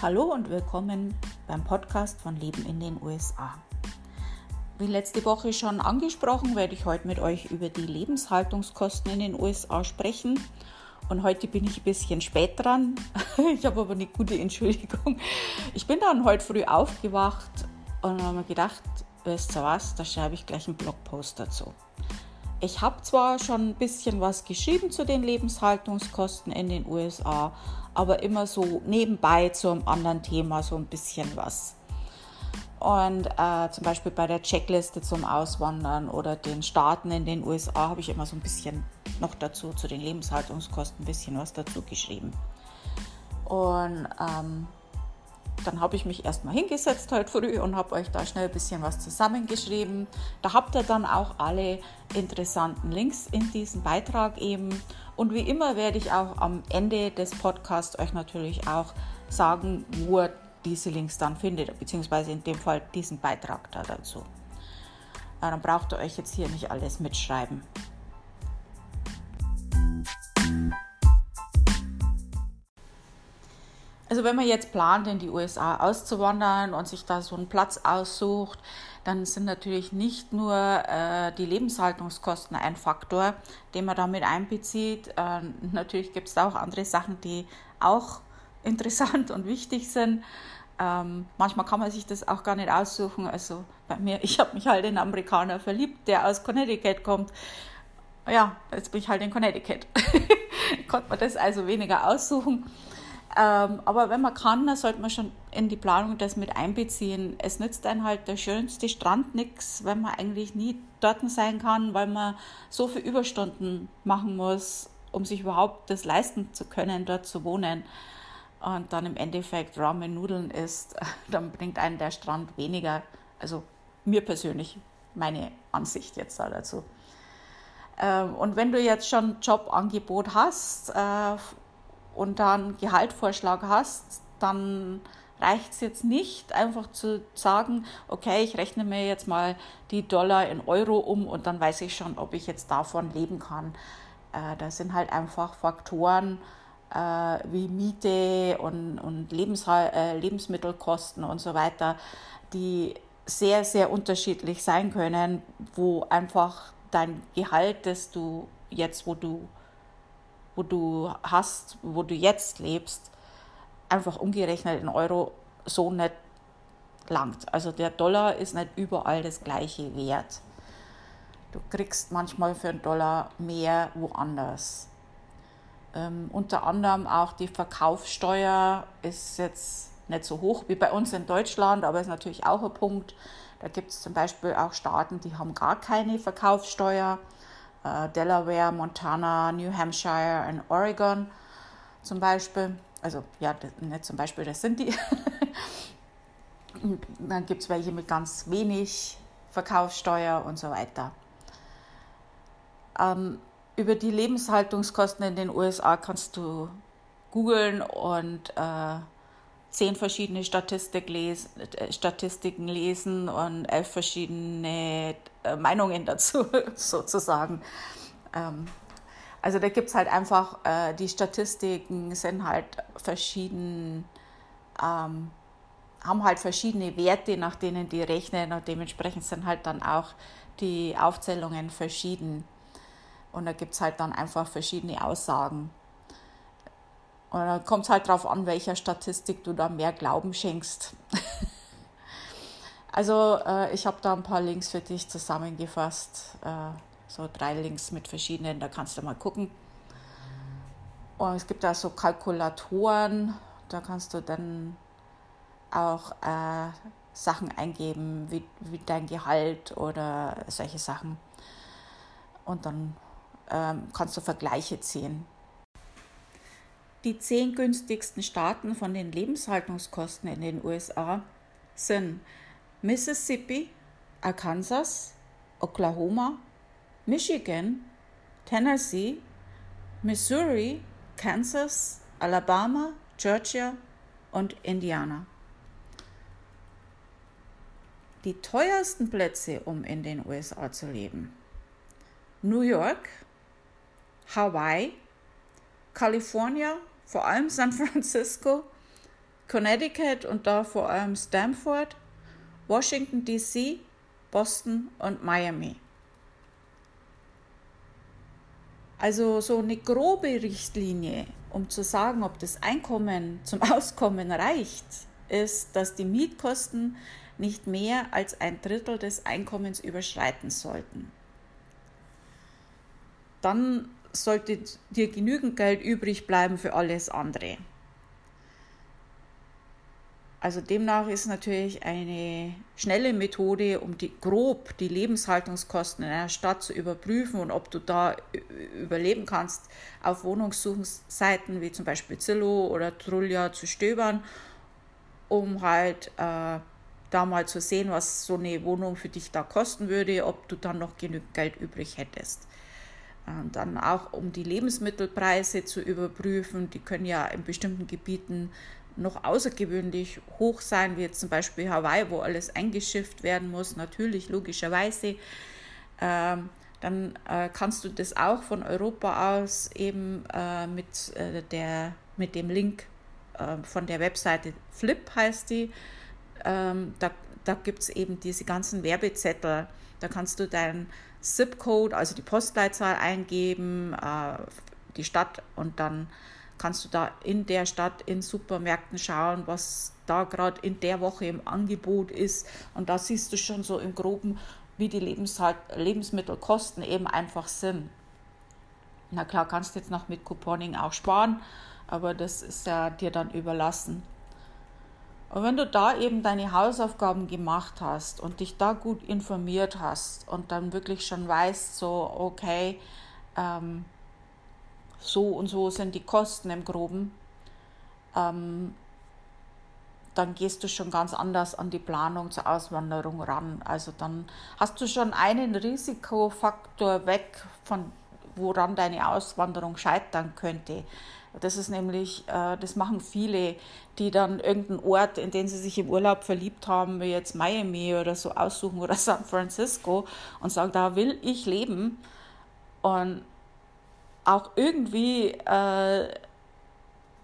Hallo und willkommen beim Podcast von Leben in den USA. Wie letzte Woche schon angesprochen, werde ich heute mit euch über die Lebenshaltungskosten in den USA sprechen. Und heute bin ich ein bisschen spät dran. Ich habe aber eine gute Entschuldigung. Ich bin dann heute früh aufgewacht und habe mir gedacht, wisst ihr was, da schreibe ich gleich einen Blogpost dazu. Ich habe zwar schon ein bisschen was geschrieben zu den Lebenshaltungskosten in den USA, aber immer so nebenbei zu einem anderen Thema so ein bisschen was. Und äh, zum Beispiel bei der Checkliste zum Auswandern oder den Staaten in den USA habe ich immer so ein bisschen noch dazu, zu den Lebenshaltungskosten ein bisschen was dazu geschrieben. Und ähm, dann habe ich mich erstmal hingesetzt heute früh und habe euch da schnell ein bisschen was zusammengeschrieben. Da habt ihr dann auch alle interessanten Links in diesem Beitrag eben. Und wie immer werde ich auch am Ende des Podcasts euch natürlich auch sagen, wo ihr diese Links dann findet, beziehungsweise in dem Fall diesen Beitrag da dazu. Dann braucht ihr euch jetzt hier nicht alles mitschreiben. Also wenn man jetzt plant, in die USA auszuwandern und sich da so einen Platz aussucht, dann sind natürlich nicht nur äh, die Lebenshaltungskosten ein Faktor, den man damit einbezieht. Äh, natürlich gibt es da auch andere Sachen, die auch interessant und wichtig sind. Ähm, manchmal kann man sich das auch gar nicht aussuchen. Also bei mir, ich habe mich halt in einen Amerikaner verliebt, der aus Connecticut kommt. Ja, jetzt bin ich halt in Connecticut. Konnte man das also weniger aussuchen. Ähm, aber wenn man kann, dann sollte man schon in die Planung das mit einbeziehen. Es nützt einem halt der schönste Strand nichts, wenn man eigentlich nie dort sein kann, weil man so viele Überstunden machen muss, um sich überhaupt das leisten zu können, dort zu wohnen. Und dann im Endeffekt Ramen Nudeln isst, dann bringt einen der Strand weniger. Also mir persönlich, meine Ansicht jetzt dazu. Ähm, und wenn du jetzt schon Jobangebot hast, äh, und dann Gehaltvorschlag hast, dann reicht es jetzt nicht, einfach zu sagen, okay, ich rechne mir jetzt mal die Dollar in Euro um und dann weiß ich schon, ob ich jetzt davon leben kann. Äh, da sind halt einfach Faktoren äh, wie Miete und, und Lebenshal äh, Lebensmittelkosten und so weiter, die sehr, sehr unterschiedlich sein können, wo einfach dein Gehalt, das du jetzt, wo du wo du hast, wo du jetzt lebst, einfach umgerechnet in Euro so nicht langt. Also der Dollar ist nicht überall das gleiche Wert. Du kriegst manchmal für einen Dollar mehr woanders. Ähm, unter anderem auch die Verkaufssteuer ist jetzt nicht so hoch wie bei uns in Deutschland, aber ist natürlich auch ein Punkt. Da gibt es zum Beispiel auch Staaten, die haben gar keine Verkaufssteuer äh, Delaware, Montana, New Hampshire und Oregon zum Beispiel. Also ja, nicht zum Beispiel, das sind die. dann gibt es welche mit ganz wenig Verkaufssteuer und so weiter. Ähm, über die Lebenshaltungskosten in den USA kannst du googeln und äh, zehn verschiedene Statistik les äh, Statistiken lesen und elf verschiedene äh, Meinungen dazu sozusagen. Ähm, also da gibt es halt einfach, äh, die Statistiken sind halt verschieden, ähm, haben halt verschiedene Werte, nach denen die rechnen und dementsprechend sind halt dann auch die Aufzählungen verschieden. Und da gibt es halt dann einfach verschiedene Aussagen. Und dann kommt es halt darauf an, welcher Statistik du da mehr Glauben schenkst. also äh, ich habe da ein paar Links für dich zusammengefasst. Äh, so drei Links mit verschiedenen, da kannst du mal gucken. Und es gibt da so Kalkulatoren, da kannst du dann auch äh, Sachen eingeben, wie, wie dein Gehalt oder solche Sachen. Und dann ähm, kannst du Vergleiche ziehen. Die zehn günstigsten Staaten von den Lebenshaltungskosten in den USA sind Mississippi, Arkansas, Oklahoma, Michigan, Tennessee, Missouri, Kansas, Alabama, Georgia und Indiana. Die teuersten Plätze, um in den USA zu leben. New York, Hawaii, California, vor allem San Francisco, Connecticut und da vor allem Stanford, Washington DC, Boston und Miami. Also so eine grobe Richtlinie, um zu sagen, ob das Einkommen zum Auskommen reicht, ist, dass die Mietkosten nicht mehr als ein Drittel des Einkommens überschreiten sollten. Dann sollte dir genügend Geld übrig bleiben für alles andere. Also demnach ist natürlich eine schnelle Methode, um die, grob die Lebenshaltungskosten in einer Stadt zu überprüfen und ob du da überleben kannst, auf Wohnungssuchungsseiten wie zum Beispiel Zillow oder Trulia zu stöbern, um halt äh, da mal zu sehen, was so eine Wohnung für dich da kosten würde, ob du dann noch genügend Geld übrig hättest. Und dann auch um die Lebensmittelpreise zu überprüfen, die können ja in bestimmten Gebieten noch außergewöhnlich hoch sein, wie jetzt zum Beispiel Hawaii, wo alles eingeschifft werden muss, natürlich, logischerweise. Ähm, dann äh, kannst du das auch von Europa aus eben äh, mit, äh, der, mit dem Link äh, von der Webseite Flip heißt die. Ähm, da da gibt es eben diese ganzen Werbezettel. Da kannst du deinen ZIP-Code, also die Postleitzahl eingeben, äh, die Stadt und dann kannst du da in der Stadt in Supermärkten schauen, was da gerade in der Woche im Angebot ist. Und da siehst du schon so im Groben, wie die Lebenshalt Lebensmittelkosten eben einfach sind. Na klar, kannst du jetzt noch mit Couponing auch sparen, aber das ist ja dir dann überlassen. Und wenn du da eben deine Hausaufgaben gemacht hast und dich da gut informiert hast und dann wirklich schon weißt, so, okay, ähm, so und so sind die Kosten im Groben, ähm, dann gehst du schon ganz anders an die Planung zur Auswanderung ran. Also dann hast du schon einen Risikofaktor weg, von woran deine Auswanderung scheitern könnte. Das ist nämlich, äh, das machen viele, die dann irgendeinen Ort, in den sie sich im Urlaub verliebt haben, wie jetzt Miami oder so aussuchen oder San Francisco und sagen, da will ich leben. Und auch irgendwie äh,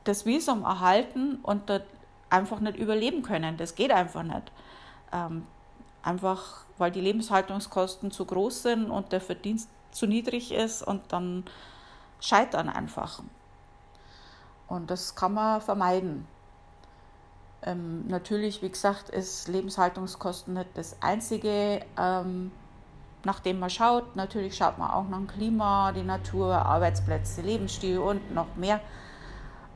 das Visum erhalten und dort einfach nicht überleben können. Das geht einfach nicht. Ähm, einfach weil die Lebenshaltungskosten zu groß sind und der Verdienst zu niedrig ist und dann scheitern einfach. Und das kann man vermeiden. Ähm, natürlich, wie gesagt, ist Lebenshaltungskosten nicht das Einzige, ähm, nach dem man schaut. Natürlich schaut man auch nach dem Klima, die Natur, Arbeitsplätze, Lebensstil und noch mehr.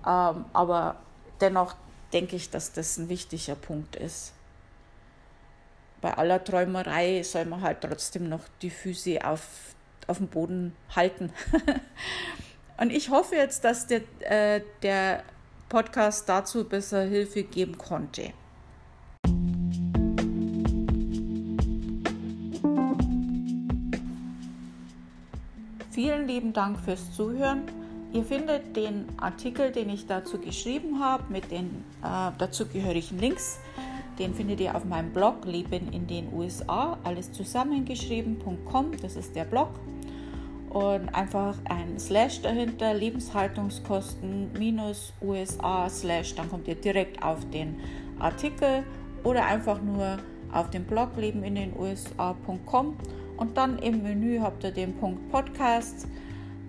Ähm, aber dennoch denke ich, dass das ein wichtiger Punkt ist. Bei aller Träumerei soll man halt trotzdem noch die Füße auf, auf dem Boden halten. Und ich hoffe jetzt, dass der, äh, der Podcast dazu besser Hilfe geben konnte. Vielen lieben Dank fürs Zuhören. Ihr findet den Artikel, den ich dazu geschrieben habe, mit den äh, dazugehörigen Links. Den findet ihr auf meinem Blog Leben in den USA, alles zusammengeschrieben.com. Das ist der Blog und einfach ein Slash dahinter, Lebenshaltungskosten minus USA Slash, dann kommt ihr direkt auf den Artikel oder einfach nur auf den Blog leben in den USA.com und dann im Menü habt ihr den Punkt Podcast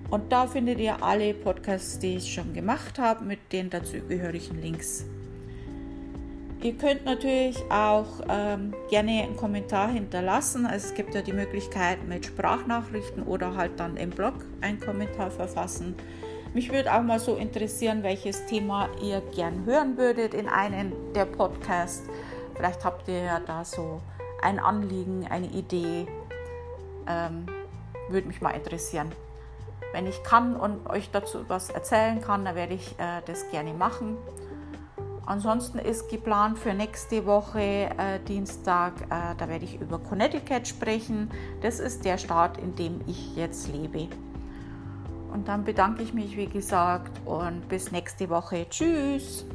und da findet ihr alle Podcasts, die ich schon gemacht habe mit den dazugehörigen Links. Ihr könnt natürlich auch ähm, gerne einen Kommentar hinterlassen. Also es gibt ja die Möglichkeit mit Sprachnachrichten oder halt dann im Blog einen Kommentar verfassen. Mich würde auch mal so interessieren, welches Thema ihr gern hören würdet in einem der Podcasts. Vielleicht habt ihr ja da so ein Anliegen, eine Idee. Ähm, würde mich mal interessieren. Wenn ich kann und euch dazu was erzählen kann, dann werde ich äh, das gerne machen. Ansonsten ist geplant für nächste Woche äh, Dienstag, äh, da werde ich über Connecticut sprechen. Das ist der Staat, in dem ich jetzt lebe. Und dann bedanke ich mich, wie gesagt, und bis nächste Woche. Tschüss!